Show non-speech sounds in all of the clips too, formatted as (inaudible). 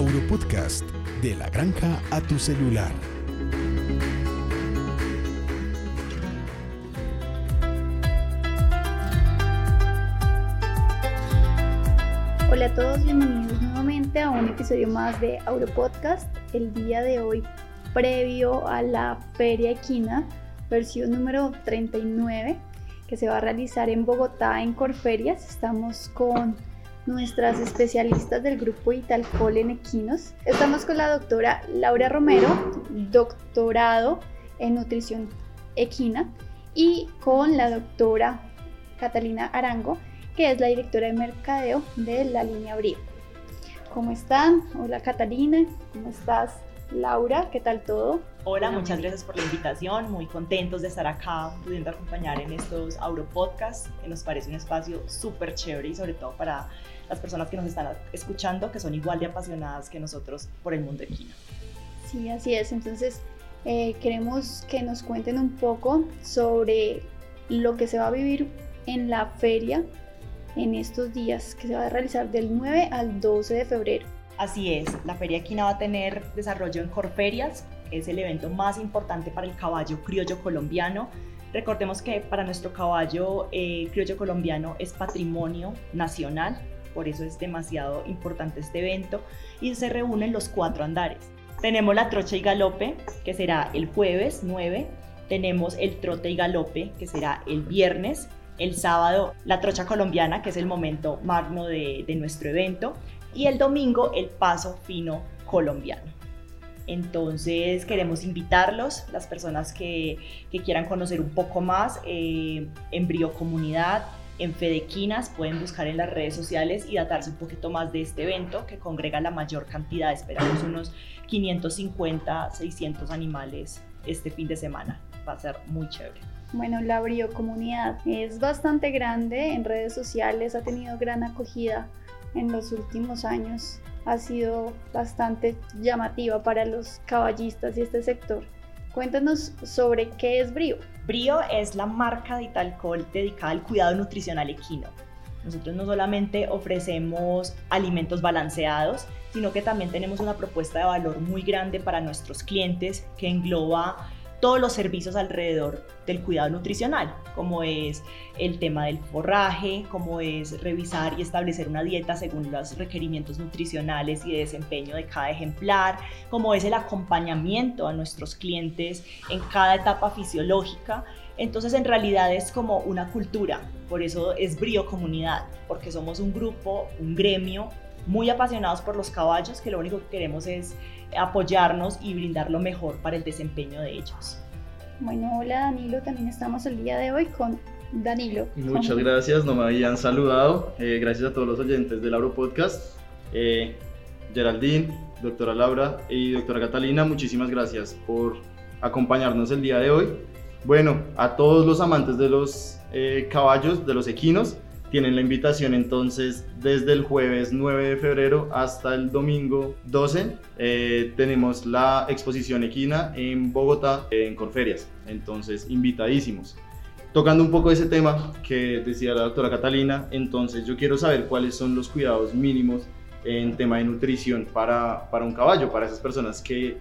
Auropodcast, de la granja a tu celular. Hola a todos, bienvenidos nuevamente a un episodio más de Auropodcast. El día de hoy, previo a la Feria Equina, versión número 39, que se va a realizar en Bogotá en Corferias. Estamos con nuestras especialistas del grupo Italcol en equinos. Estamos con la doctora Laura Romero, doctorado en nutrición equina, y con la doctora Catalina Arango, que es la directora de mercadeo de la línea Brío. ¿Cómo están? Hola Catalina, ¿cómo estás? Laura, ¿qué tal todo? Hola, muchas gracias por la invitación. Muy contentos de estar acá, pudiendo acompañar en estos Auropodcasts, que nos parece un espacio súper chévere y sobre todo para las personas que nos están escuchando, que son igual de apasionadas que nosotros por el mundo equino. Sí, así es. Entonces, eh, queremos que nos cuenten un poco sobre lo que se va a vivir en la feria en estos días, que se va a realizar del 9 al 12 de febrero. Así es, la Feria Equina va a tener desarrollo en Corferias, es el evento más importante para el caballo criollo colombiano. Recordemos que para nuestro caballo eh, criollo colombiano es patrimonio nacional, por eso es demasiado importante este evento y se reúnen los cuatro andares. Tenemos la trocha y galope, que será el jueves 9, tenemos el trote y galope, que será el viernes, el sábado la trocha colombiana, que es el momento magno de, de nuestro evento, y el domingo el paso fino colombiano. Entonces queremos invitarlos, las personas que, quieran conocer un poco más eh, Comunidad, en Fedequinas, pueden buscar en las redes sociales y datarse un poquito más de este evento que congrega la mayor cantidad, esperamos unos 550, 600 animales este fin de semana. Va a ser muy chévere. Bueno, la Brio Comunidad es bastante grande en redes sociales, ha tenido gran acogida en los últimos años ha sido bastante llamativa para los caballistas y este sector. Cuéntanos sobre qué es Brio. Brio es la marca de Italcol dedicada al cuidado nutricional equino. Nosotros no solamente ofrecemos alimentos balanceados, sino que también tenemos una propuesta de valor muy grande para nuestros clientes que engloba todos los servicios alrededor del cuidado nutricional, como es el tema del forraje, como es revisar y establecer una dieta según los requerimientos nutricionales y de desempeño de cada ejemplar, como es el acompañamiento a nuestros clientes en cada etapa fisiológica. Entonces en realidad es como una cultura, por eso es Brío Comunidad, porque somos un grupo, un gremio muy apasionados por los caballos que lo único que queremos es apoyarnos y brindar lo mejor para el desempeño de ellos. Bueno, hola Danilo, también estamos el día de hoy con Danilo. Muchas gracias, no me habían saludado. Eh, gracias a todos los oyentes del Auro Podcast. Eh, Geraldine, doctora Laura y doctora Catalina, muchísimas gracias por acompañarnos el día de hoy. Bueno, a todos los amantes de los eh, caballos, de los equinos, tienen la invitación entonces desde el jueves 9 de febrero hasta el domingo 12. Eh, tenemos la exposición equina en Bogotá, en Corferias. Entonces, invitadísimos. Tocando un poco ese tema que decía la doctora Catalina, entonces yo quiero saber cuáles son los cuidados mínimos en tema de nutrición para, para un caballo, para esas personas que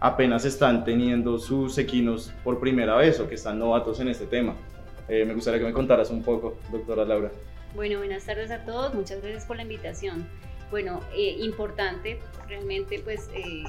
apenas están teniendo sus equinos por primera vez o que están novatos en este tema. Eh, me gustaría que me contaras un poco, doctora Laura. Bueno, buenas tardes a todos, muchas gracias por la invitación. Bueno, eh, importante, realmente pues eh,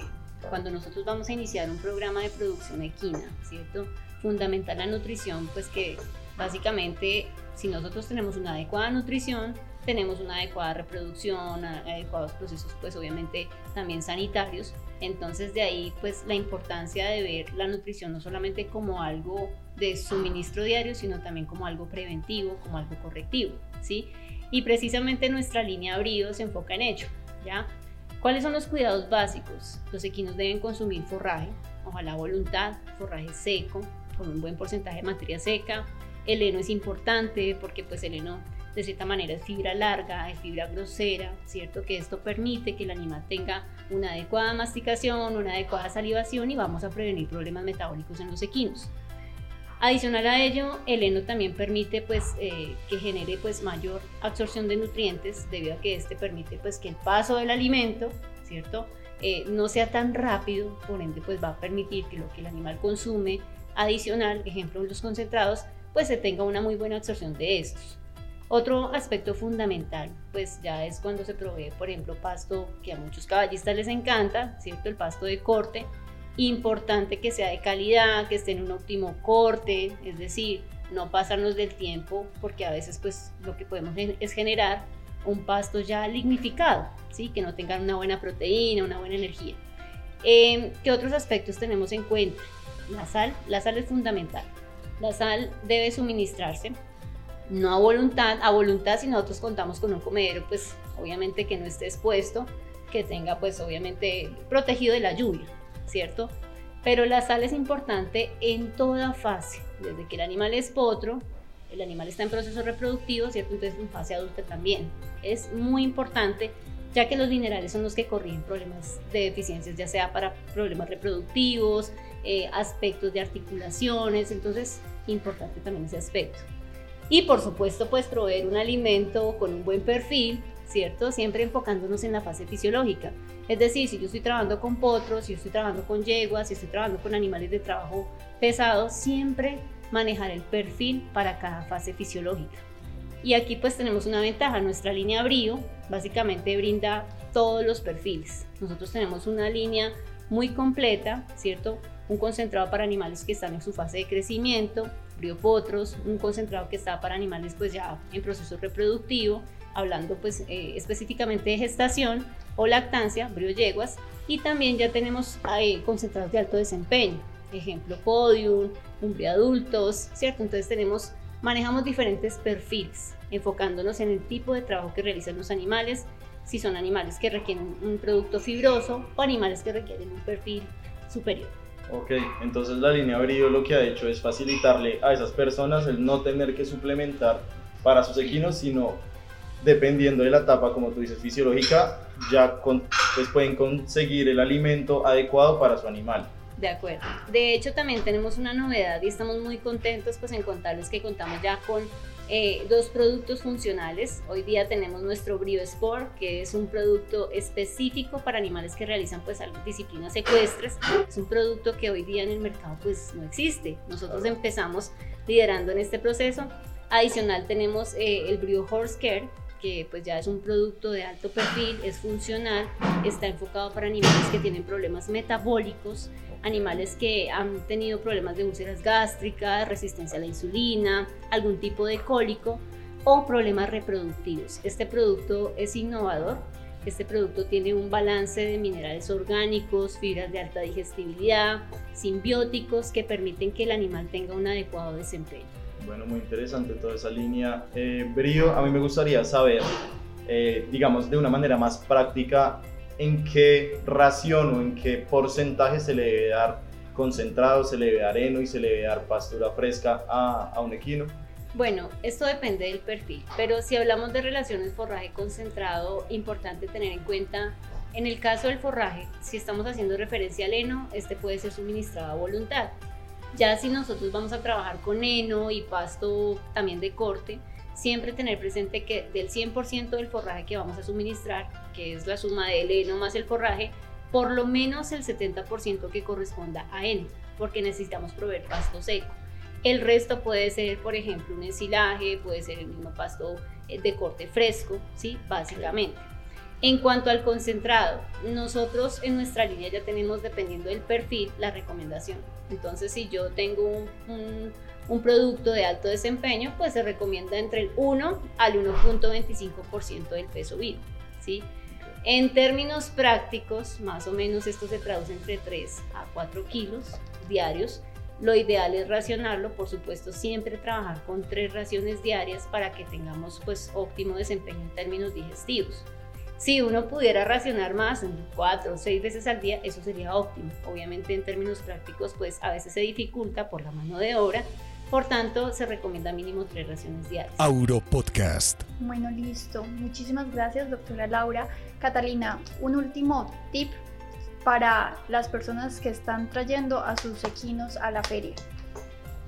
cuando nosotros vamos a iniciar un programa de producción equina, ¿cierto? Fundamental la nutrición, pues que básicamente si nosotros tenemos una adecuada nutrición, tenemos una adecuada reproducción, adecuados procesos pues obviamente también sanitarios. Entonces de ahí pues la importancia de ver la nutrición no solamente como algo de suministro diario, sino también como algo preventivo, como algo correctivo, ¿sí? Y precisamente nuestra línea Brío se enfoca en ello, ¿ya? ¿Cuáles son los cuidados básicos? Los equinos deben consumir forraje, ojalá voluntad, forraje seco, con un buen porcentaje de materia seca. El heno es importante porque pues el heno de cierta manera es fibra larga, es fibra grosera, ¿cierto? Que esto permite que el animal tenga una adecuada masticación, una adecuada salivación y vamos a prevenir problemas metabólicos en los equinos. Adicional a ello, el heno también permite pues, eh, que genere pues, mayor absorción de nutrientes debido a que este permite pues, que el paso del alimento ¿cierto? Eh, no sea tan rápido, por ende pues va a permitir que lo que el animal consume adicional, ejemplo los concentrados, pues se tenga una muy buena absorción de estos. Otro aspecto fundamental, pues ya es cuando se provee, por ejemplo, pasto que a muchos caballistas les encanta, ¿cierto? El pasto de corte. Importante que sea de calidad, que esté en un óptimo corte, es decir, no pasarnos del tiempo, porque a veces pues lo que podemos es generar un pasto ya lignificado, ¿sí? Que no tengan una buena proteína, una buena energía. Em, ¿Qué otros aspectos tenemos en cuenta? La sal, la sal es fundamental. La sal debe suministrarse no a voluntad, a voluntad si nosotros contamos con un comedero, pues obviamente que no esté expuesto, que tenga pues obviamente protegido de la lluvia, ¿cierto? Pero la sal es importante en toda fase, desde que el animal es potro, el animal está en proceso reproductivo, ¿cierto? Entonces en fase adulta también. Es muy importante ya que los minerales son los que corrigen problemas de deficiencias, ya sea para problemas reproductivos, eh, aspectos de articulaciones, entonces importante también ese aspecto. Y por supuesto, pues proveer un alimento con un buen perfil, ¿cierto? Siempre enfocándonos en la fase fisiológica. Es decir, si yo estoy trabajando con potros, si yo estoy trabajando con yeguas, si estoy trabajando con animales de trabajo pesado, siempre manejar el perfil para cada fase fisiológica. Y aquí pues tenemos una ventaja, nuestra línea Brío básicamente brinda todos los perfiles. Nosotros tenemos una línea muy completa, ¿cierto? Un concentrado para animales que están en su fase de crecimiento, briopotros, un concentrado que está para animales pues ya en proceso reproductivo, hablando pues eh, específicamente de gestación o lactancia, brioyeguas, y también ya tenemos eh, concentrados de alto desempeño, ejemplo podium, adultos, ¿cierto? Entonces tenemos, manejamos diferentes perfiles, enfocándonos en el tipo de trabajo que realizan los animales, si son animales que requieren un producto fibroso o animales que requieren un perfil superior. Ok, entonces la línea Brío lo que ha hecho es facilitarle a esas personas el no tener que suplementar para sus equinos, sino dependiendo de la etapa, como tú dices, fisiológica, ya pues pueden conseguir el alimento adecuado para su animal. De acuerdo. De hecho, también tenemos una novedad y estamos muy contentos pues, en contarles que contamos ya con eh, dos productos funcionales. Hoy día tenemos nuestro Brio Sport, que es un producto específico para animales que realizan pues disciplinas ecuestres. Es un producto que hoy día en el mercado pues no existe. Nosotros empezamos liderando en este proceso. Adicional tenemos eh, el Brio Horse Care, que pues ya es un producto de alto perfil, es funcional, está enfocado para animales que tienen problemas metabólicos, animales que han tenido problemas de úlceras gástricas, resistencia a la insulina, algún tipo de cólico o problemas reproductivos. Este producto es innovador. Este producto tiene un balance de minerales orgánicos, fibras de alta digestibilidad, simbióticos que permiten que el animal tenga un adecuado desempeño. Bueno, muy interesante toda esa línea. Eh, Brío, a mí me gustaría saber, eh, digamos, de una manera más práctica, en qué ración o en qué porcentaje se le debe dar concentrado, se le debe dar heno y se le debe dar pastura fresca a, un equino? Bueno, esto depende del perfil, pero si hablamos de relaciones forraje concentrado, importante tener en cuenta, en el caso del forraje, si estamos haciendo referencia al heno, este puede ser suministrado a voluntad. Ya si nosotros vamos a trabajar con heno y pasto también de corte, siempre tener presente que del 100% del forraje que vamos a suministrar, que es la suma del heno más el forraje, por lo menos el 70% que corresponda a heno, porque necesitamos proveer pasto seco. El resto puede ser, por ejemplo, un ensilaje, puede ser el mismo pasto eh, de corte fresco, ¿sí? Básicamente. En cuanto al concentrado, nosotros en nuestra línea ya tenemos, dependiendo del perfil, la recomendación. Entonces, si yo tengo un un producto de alto desempeño, pues se recomienda entre el 1 al 1.25% del peso vivo. ¿sí? En términos prácticos, más o menos esto se traduce entre 3 a 4 kilos diarios. Lo ideal es racionarlo, por supuesto, siempre trabajar con tres raciones diarias para que tengamos pues óptimo desempeño en términos digestivos. Si uno pudiera racionar más, cuatro o seis veces al día, eso sería óptimo. Obviamente en términos prácticos, pues a veces se dificulta por la mano de obra, por tanto, se recomienda mínimo tres raciones diarias. Auro Podcast. Bueno, listo. Muchísimas gracias, doctora Laura. Catalina, un último tip para las personas que están trayendo a sus equinos a la feria.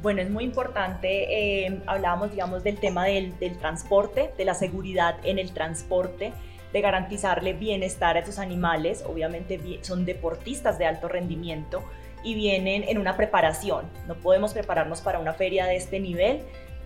Bueno, es muy importante, eh, hablábamos, digamos, del tema del, del transporte, de la seguridad en el transporte de garantizarle bienestar a esos animales. Obviamente son deportistas de alto rendimiento y vienen en una preparación. No podemos prepararnos para una feria de este nivel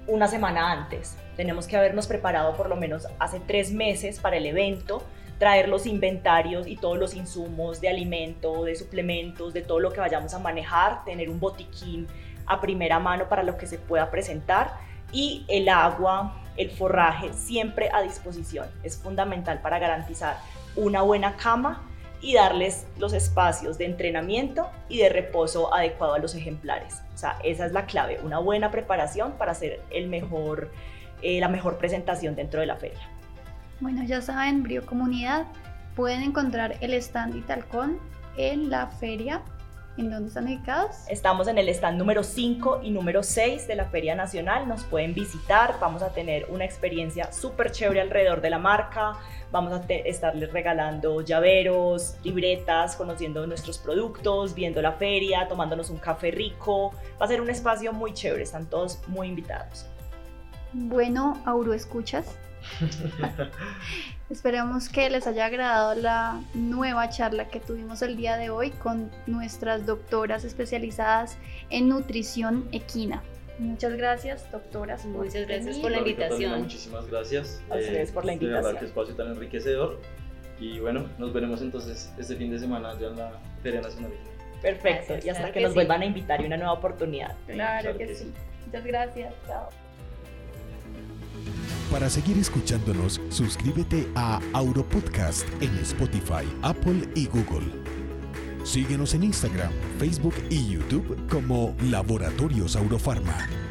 una semana antes. Tenemos que habernos preparado por lo menos hace tres meses para el evento, traer los inventarios y todos los insumos de alimento, de suplementos, de todo lo que vayamos a manejar, tener un botiquín a primera mano para lo que se pueda presentar y el agua, el forraje siempre a disposición. Es fundamental para garantizar una buena cama y darles los espacios de entrenamiento y de reposo adecuado a los ejemplares. O sea, esa es la clave, una buena preparación para hacer el mejor, eh, la mejor presentación dentro de la feria. Bueno, ya saben, Brio Comunidad, pueden encontrar el stand Italcon en la feria ¿En dónde están ubicados? Estamos en el stand número 5 y número 6 de la Feria Nacional. Nos pueden visitar. Vamos a tener una experiencia súper chévere alrededor de la marca. Vamos a estarles regalando llaveros, libretas, conociendo nuestros productos, viendo la feria, tomándonos un café rico. Va a ser un espacio muy chévere. Están todos muy invitados. Bueno, Auro, ¿escuchas? (laughs) Esperamos que les haya agradado la nueva charla que tuvimos el día de hoy con nuestras doctoras especializadas en nutrición equina. Muchas gracias, doctoras. Muchas gracias por la invitación. muchísimas gracias. A ustedes por la invitación. De verdad, qué espacio tan enriquecedor. Y bueno, nos veremos entonces este fin de semana ya en la Feria Nacional. Perfecto, y hasta que, nos vuelvan a invitar y una nueva oportunidad. Claro, que, sí. Muchas gracias. Chao. Para seguir escuchándonos, suscríbete a Auropodcast en Spotify, Apple y Google. Síguenos en Instagram, Facebook y YouTube como Laboratorios Aurofarma.